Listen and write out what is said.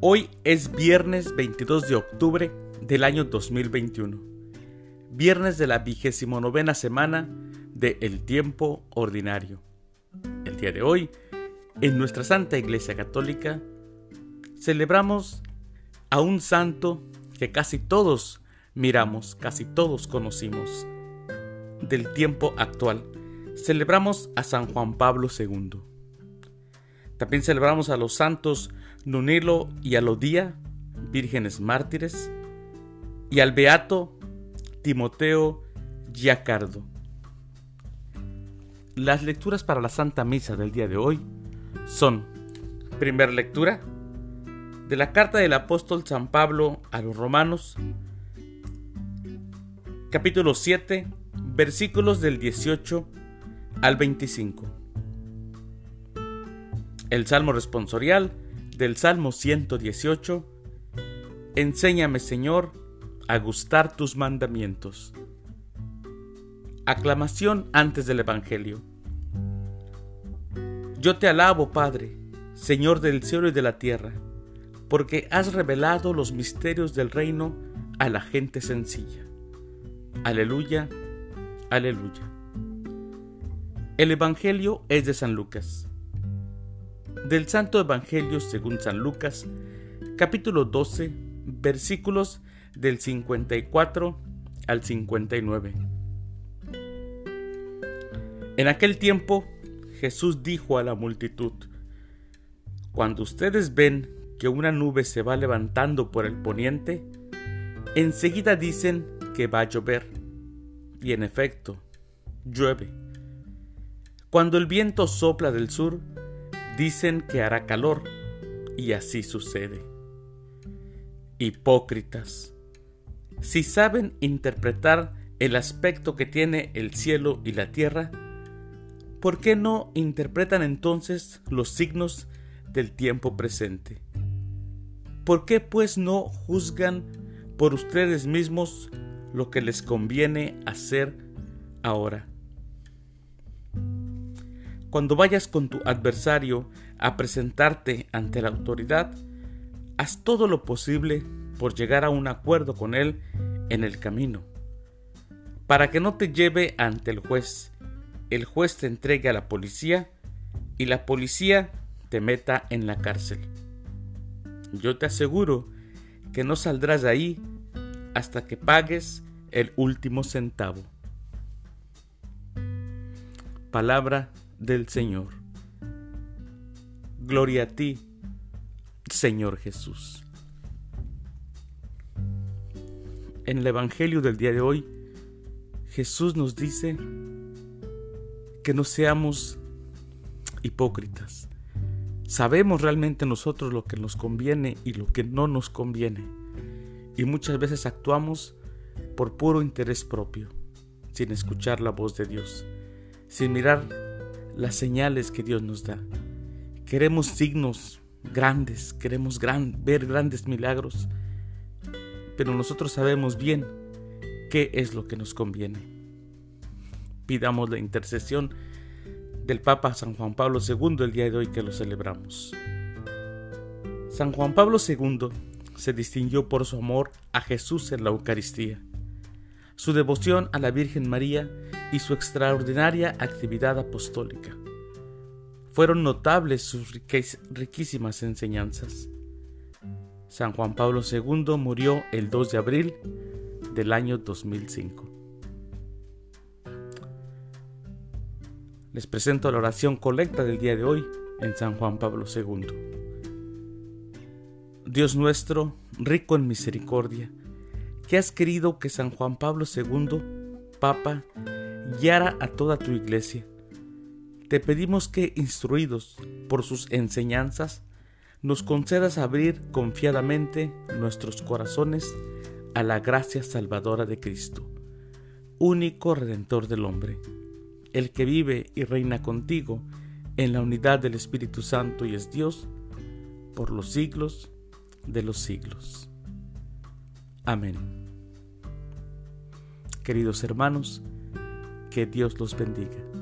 Hoy es viernes 22 de octubre del año 2021, viernes de la vigésimo novena semana de El Tiempo Ordinario. El día de hoy, en nuestra Santa Iglesia Católica, celebramos a un santo que casi todos miramos, casi todos conocimos del tiempo actual. Celebramos a San Juan Pablo II. También celebramos a los santos Nunilo y Alodía, vírgenes mártires, y al beato Timoteo Giacardo. Las lecturas para la Santa Misa del día de hoy son, primera lectura, de la carta del apóstol San Pablo a los romanos, capítulo 7, versículos del 18 al 25. El Salmo responsorial del Salmo 118, Enséñame Señor a gustar tus mandamientos. Aclamación antes del Evangelio. Yo te alabo, Padre, Señor del cielo y de la tierra, porque has revelado los misterios del reino a la gente sencilla. Aleluya, aleluya. El Evangelio es de San Lucas del Santo Evangelio según San Lucas, capítulo 12, versículos del 54 al 59. En aquel tiempo Jesús dijo a la multitud, Cuando ustedes ven que una nube se va levantando por el poniente, enseguida dicen que va a llover. Y en efecto, llueve. Cuando el viento sopla del sur, Dicen que hará calor y así sucede. Hipócritas. Si saben interpretar el aspecto que tiene el cielo y la tierra, ¿por qué no interpretan entonces los signos del tiempo presente? ¿Por qué pues no juzgan por ustedes mismos lo que les conviene hacer ahora? Cuando vayas con tu adversario a presentarte ante la autoridad, haz todo lo posible por llegar a un acuerdo con él en el camino, para que no te lleve ante el juez, el juez te entregue a la policía y la policía te meta en la cárcel. Yo te aseguro que no saldrás de ahí hasta que pagues el último centavo. Palabra del Señor. Gloria a ti, Señor Jesús. En el Evangelio del día de hoy, Jesús nos dice que no seamos hipócritas. Sabemos realmente nosotros lo que nos conviene y lo que no nos conviene. Y muchas veces actuamos por puro interés propio, sin escuchar la voz de Dios, sin mirar las señales que Dios nos da. Queremos signos grandes, queremos ver grandes milagros, pero nosotros sabemos bien qué es lo que nos conviene. Pidamos la intercesión del Papa San Juan Pablo II el día de hoy que lo celebramos. San Juan Pablo II se distinguió por su amor a Jesús en la Eucaristía, su devoción a la Virgen María y su extraordinaria actividad apostólica. Fueron notables sus riquísimas enseñanzas. San Juan Pablo II murió el 2 de abril del año 2005. Les presento la oración colecta del día de hoy en San Juan Pablo II. Dios nuestro, rico en misericordia, que has querido que San Juan Pablo II, Papa, guiara a toda tu iglesia. Te pedimos que, instruidos por sus enseñanzas, nos concedas abrir confiadamente nuestros corazones a la gracia salvadora de Cristo, único redentor del hombre, el que vive y reina contigo en la unidad del Espíritu Santo y es Dios por los siglos de los siglos. Amén. Queridos hermanos, que Dios los bendiga.